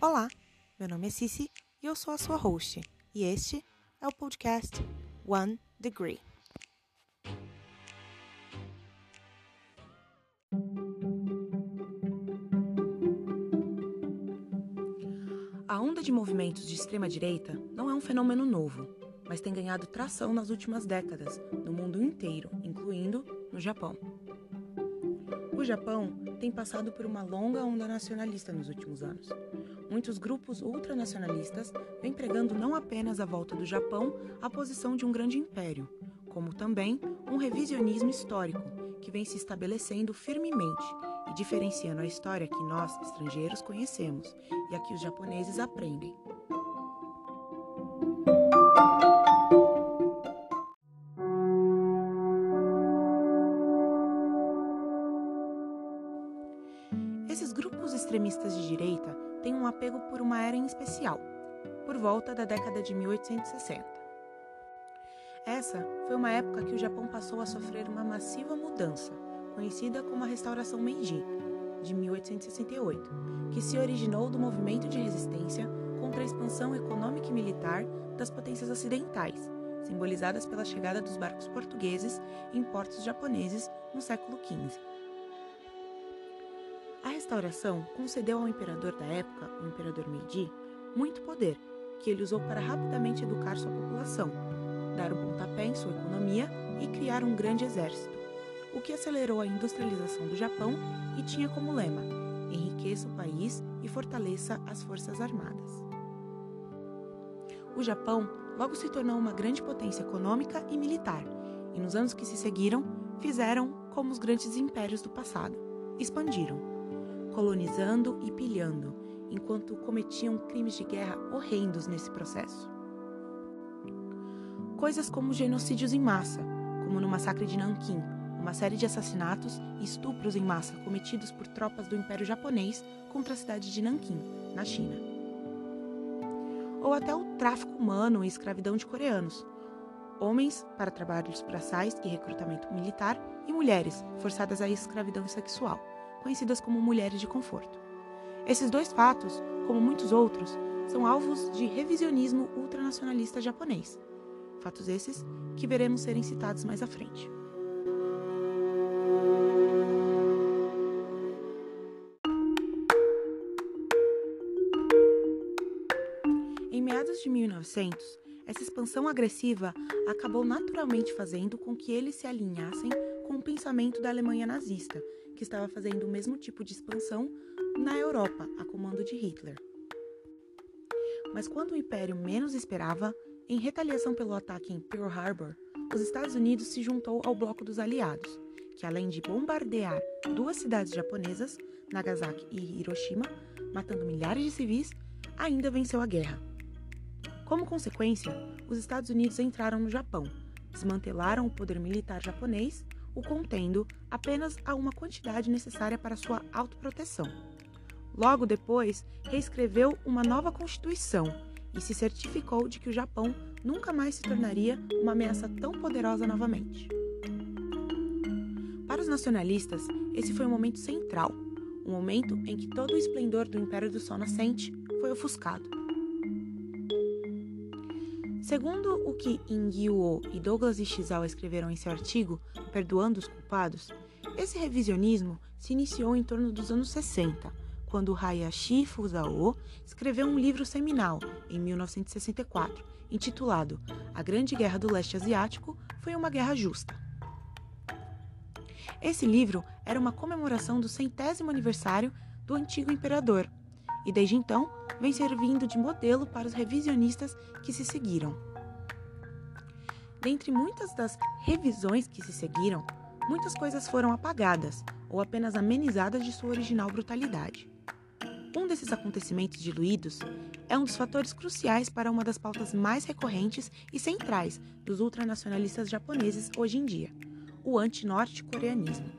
Olá, meu nome é Cici e eu sou a sua host, e este é o podcast One Degree. A onda de movimentos de extrema-direita não é um fenômeno novo, mas tem ganhado tração nas últimas décadas, no mundo inteiro, incluindo no Japão. O Japão tem passado por uma longa onda nacionalista nos últimos anos. Muitos grupos ultranacionalistas vêm pregando não apenas a volta do Japão à posição de um grande império, como também um revisionismo histórico que vem se estabelecendo firmemente e diferenciando a história que nós, estrangeiros, conhecemos e a que os japoneses aprendem. Esses grupos extremistas de direita um apego por uma era em especial, por volta da década de 1860. Essa foi uma época que o Japão passou a sofrer uma massiva mudança, conhecida como a Restauração Meiji, de 1868, que se originou do movimento de resistência contra a expansão econômica e militar das potências ocidentais, simbolizadas pela chegada dos barcos portugueses em portos japoneses no século XV. Restauração concedeu ao imperador da época, o imperador Meiji, muito poder, que ele usou para rapidamente educar sua população, dar um pontapé em sua economia e criar um grande exército, o que acelerou a industrialização do Japão e tinha como lema: enriqueça o país e fortaleça as forças armadas. O Japão logo se tornou uma grande potência econômica e militar, e nos anos que se seguiram, fizeram como os grandes impérios do passado: expandiram colonizando e pilhando, enquanto cometiam crimes de guerra horrendos nesse processo. Coisas como genocídios em massa, como no massacre de Nanquim, uma série de assassinatos e estupros em massa cometidos por tropas do Império Japonês contra a cidade de Nanquim, na China. Ou até o tráfico humano e escravidão de coreanos, homens para trabalhos braçais e recrutamento militar e mulheres forçadas à escravidão sexual conhecidas como mulheres de conforto. Esses dois fatos, como muitos outros, são alvos de revisionismo ultranacionalista japonês. Fatos esses que veremos serem citados mais à frente. Em meados de 1900, essa expansão agressiva acabou naturalmente fazendo com que eles se alinhassem com o pensamento da Alemanha nazista que estava fazendo o mesmo tipo de expansão na Europa, a comando de Hitler. Mas quando o Império menos esperava, em retaliação pelo ataque em Pearl Harbor, os Estados Unidos se juntou ao bloco dos aliados, que além de bombardear duas cidades japonesas, Nagasaki e Hiroshima, matando milhares de civis, ainda venceu a guerra. Como consequência, os Estados Unidos entraram no Japão, desmantelaram o poder militar japonês o contendo apenas a uma quantidade necessária para sua autoproteção. Logo depois, reescreveu uma nova Constituição e se certificou de que o Japão nunca mais se tornaria uma ameaça tão poderosa novamente. Para os nacionalistas, esse foi um momento central, um momento em que todo o esplendor do Império do Sol Nascente foi ofuscado. Segundo o que Ingyuo e Douglas Ishizal escreveram em seu artigo Perdoando os Culpados, esse revisionismo se iniciou em torno dos anos 60, quando Hayashi Fusao escreveu um livro seminal, em 1964, intitulado A Grande Guerra do Leste Asiático foi uma guerra justa. Esse livro era uma comemoração do centésimo aniversário do antigo imperador, e desde então vem servindo de modelo para os revisionistas que se seguiram. Dentre muitas das revisões que se seguiram, muitas coisas foram apagadas ou apenas amenizadas de sua original brutalidade. Um desses acontecimentos diluídos é um dos fatores cruciais para uma das pautas mais recorrentes e centrais dos ultranacionalistas japoneses hoje em dia: o anti-norte-coreanismo.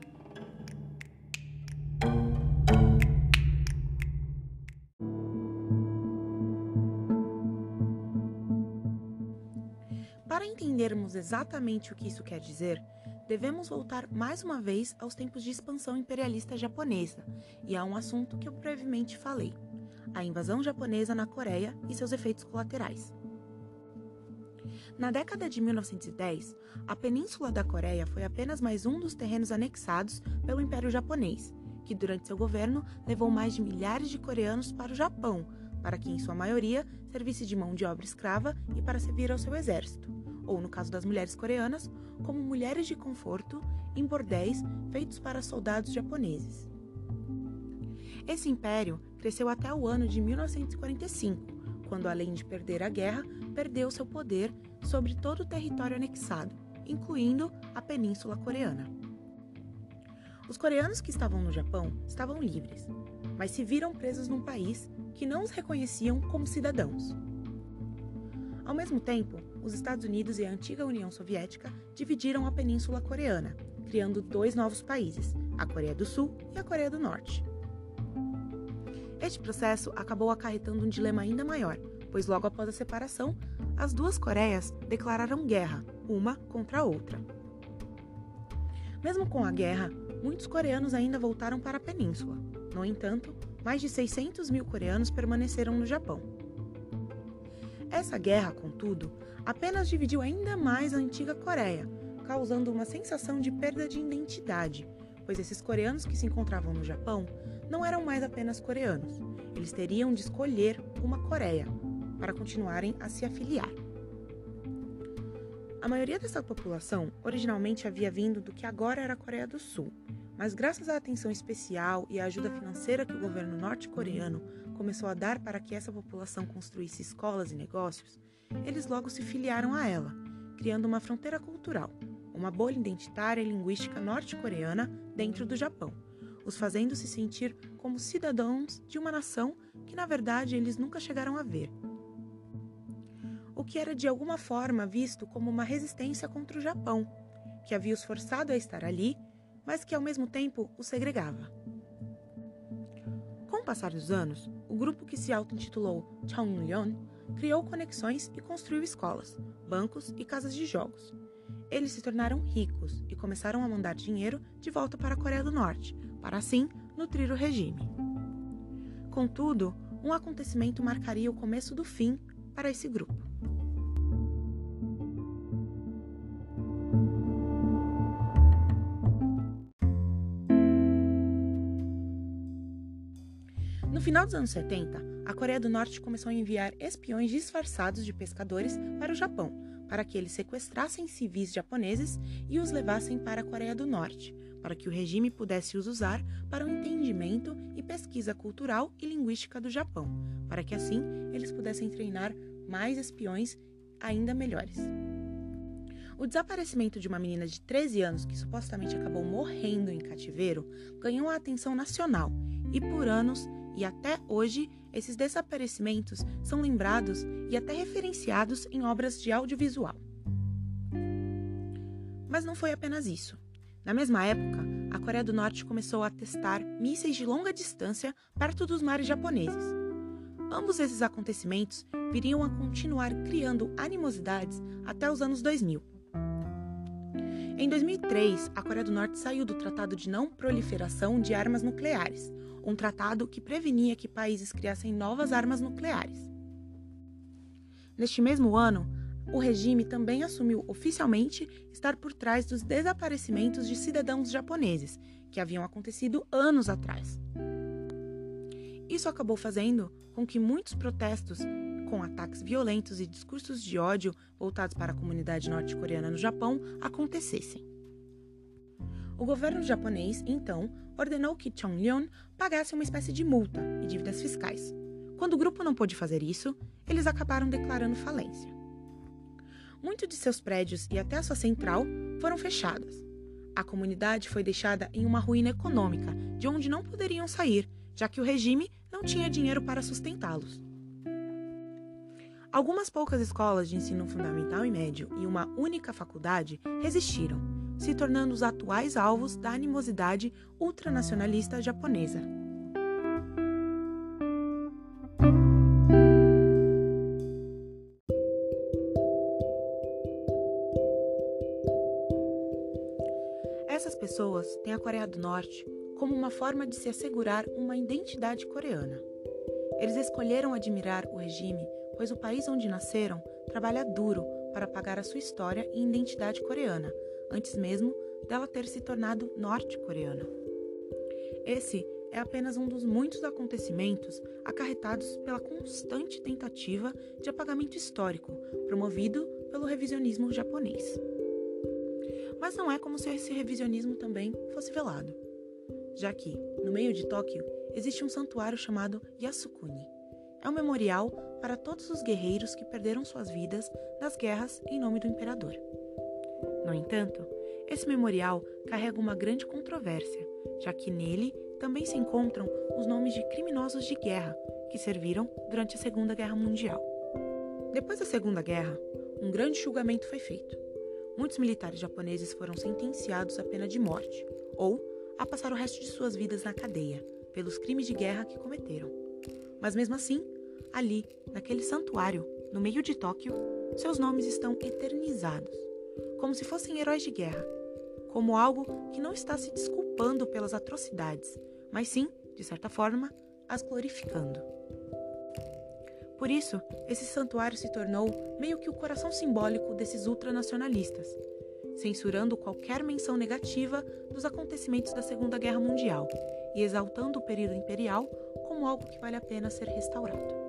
Para entendermos exatamente o que isso quer dizer, devemos voltar mais uma vez aos tempos de expansão imperialista japonesa e a um assunto que eu brevemente falei: a invasão japonesa na Coreia e seus efeitos colaterais. Na década de 1910, a Península da Coreia foi apenas mais um dos terrenos anexados pelo Império Japonês, que durante seu governo levou mais de milhares de coreanos para o Japão, para que, em sua maioria, servisse de mão de obra escrava e para servir ao seu exército, ou, no caso das mulheres coreanas, como mulheres de conforto em bordéis feitos para soldados japoneses. Esse império cresceu até o ano de 1945, quando, além de perder a guerra, perdeu seu poder sobre todo o território anexado, incluindo a Península Coreana. Os coreanos que estavam no Japão estavam livres, mas se viram presos num país que não os reconheciam como cidadãos. Ao mesmo tempo, os Estados Unidos e a antiga União Soviética dividiram a Península Coreana, criando dois novos países, a Coreia do Sul e a Coreia do Norte. Este processo acabou acarretando um dilema ainda maior, pois logo após a separação, as duas Coreias declararam guerra, uma contra a outra. Mesmo com a guerra, muitos coreanos ainda voltaram para a península. No entanto, mais de 600 mil coreanos permaneceram no Japão. Essa guerra, contudo, apenas dividiu ainda mais a antiga Coreia, causando uma sensação de perda de identidade, pois esses coreanos que se encontravam no Japão não eram mais apenas coreanos. Eles teriam de escolher uma Coreia para continuarem a se afiliar. A maioria dessa população originalmente havia vindo do que agora era a Coreia do Sul, mas graças à atenção especial e à ajuda financeira que o governo norte-coreano começou a dar para que essa população construísse escolas e negócios, eles logo se filiaram a ela, criando uma fronteira cultural, uma bolha identitária e linguística norte-coreana dentro do Japão os fazendo se sentir como cidadãos de uma nação que, na verdade, eles nunca chegaram a ver. O que era de alguma forma visto como uma resistência contra o Japão, que havia os forçado a estar ali, mas que ao mesmo tempo os segregava. Com o passar dos anos, o grupo que se auto-intitulou Cheonlyeon criou conexões e construiu escolas, bancos e casas de jogos. Eles se tornaram ricos e começaram a mandar dinheiro de volta para a Coreia do Norte, para assim nutrir o regime. Contudo, um acontecimento marcaria o começo do fim para esse grupo. Final dos anos 70, a Coreia do Norte começou a enviar espiões disfarçados de pescadores para o Japão, para que eles sequestrassem civis japoneses e os levassem para a Coreia do Norte, para que o regime pudesse os usar para o entendimento e pesquisa cultural e linguística do Japão, para que assim eles pudessem treinar mais espiões ainda melhores. O desaparecimento de uma menina de 13 anos que supostamente acabou morrendo em cativeiro ganhou a atenção nacional e por anos e até hoje esses desaparecimentos são lembrados e até referenciados em obras de audiovisual. Mas não foi apenas isso. Na mesma época, a Coreia do Norte começou a testar mísseis de longa distância perto dos mares japoneses. Ambos esses acontecimentos viriam a continuar criando animosidades até os anos 2000. Em 2003, a Coreia do Norte saiu do Tratado de Não Proliferação de Armas Nucleares, um tratado que prevenia que países criassem novas armas nucleares. Neste mesmo ano, o regime também assumiu oficialmente estar por trás dos desaparecimentos de cidadãos japoneses, que haviam acontecido anos atrás. Isso acabou fazendo com que muitos protestos, com ataques violentos e discursos de ódio voltados para a comunidade norte-coreana no Japão, acontecessem. O governo japonês, então, ordenou que Chonglyon pagasse uma espécie de multa e dívidas fiscais. Quando o grupo não pôde fazer isso, eles acabaram declarando falência. Muitos de seus prédios e até a sua central foram fechadas. A comunidade foi deixada em uma ruína econômica, de onde não poderiam sair, já que o regime não tinha dinheiro para sustentá-los. Algumas poucas escolas de ensino fundamental e médio e uma única faculdade resistiram, se tornando os atuais alvos da animosidade ultranacionalista japonesa. Essas pessoas têm a Coreia do Norte como uma forma de se assegurar uma identidade coreana. Eles escolheram admirar o regime, pois o país onde nasceram trabalha duro para pagar a sua história e identidade coreana, antes mesmo dela ter se tornado norte-coreana. Esse é apenas um dos muitos acontecimentos acarretados pela constante tentativa de apagamento histórico promovido pelo revisionismo japonês. Mas não é como se esse revisionismo também fosse velado, já que, no meio de Tóquio, existe um santuário chamado Yasukuni. É um memorial para todos os guerreiros que perderam suas vidas nas guerras em nome do imperador. No entanto, esse memorial carrega uma grande controvérsia, já que nele também se encontram os nomes de criminosos de guerra que serviram durante a Segunda Guerra Mundial. Depois da Segunda Guerra, um grande julgamento foi feito. Muitos militares japoneses foram sentenciados à pena de morte ou a passar o resto de suas vidas na cadeia, pelos crimes de guerra que cometeram. Mas mesmo assim, ali, naquele santuário, no meio de Tóquio, seus nomes estão eternizados, como se fossem heróis de guerra, como algo que não está se desculpando pelas atrocidades, mas sim, de certa forma, as glorificando. Por isso, esse santuário se tornou meio que o coração simbólico desses ultranacionalistas, censurando qualquer menção negativa dos acontecimentos da Segunda Guerra Mundial e exaltando o período imperial como algo que vale a pena ser restaurado.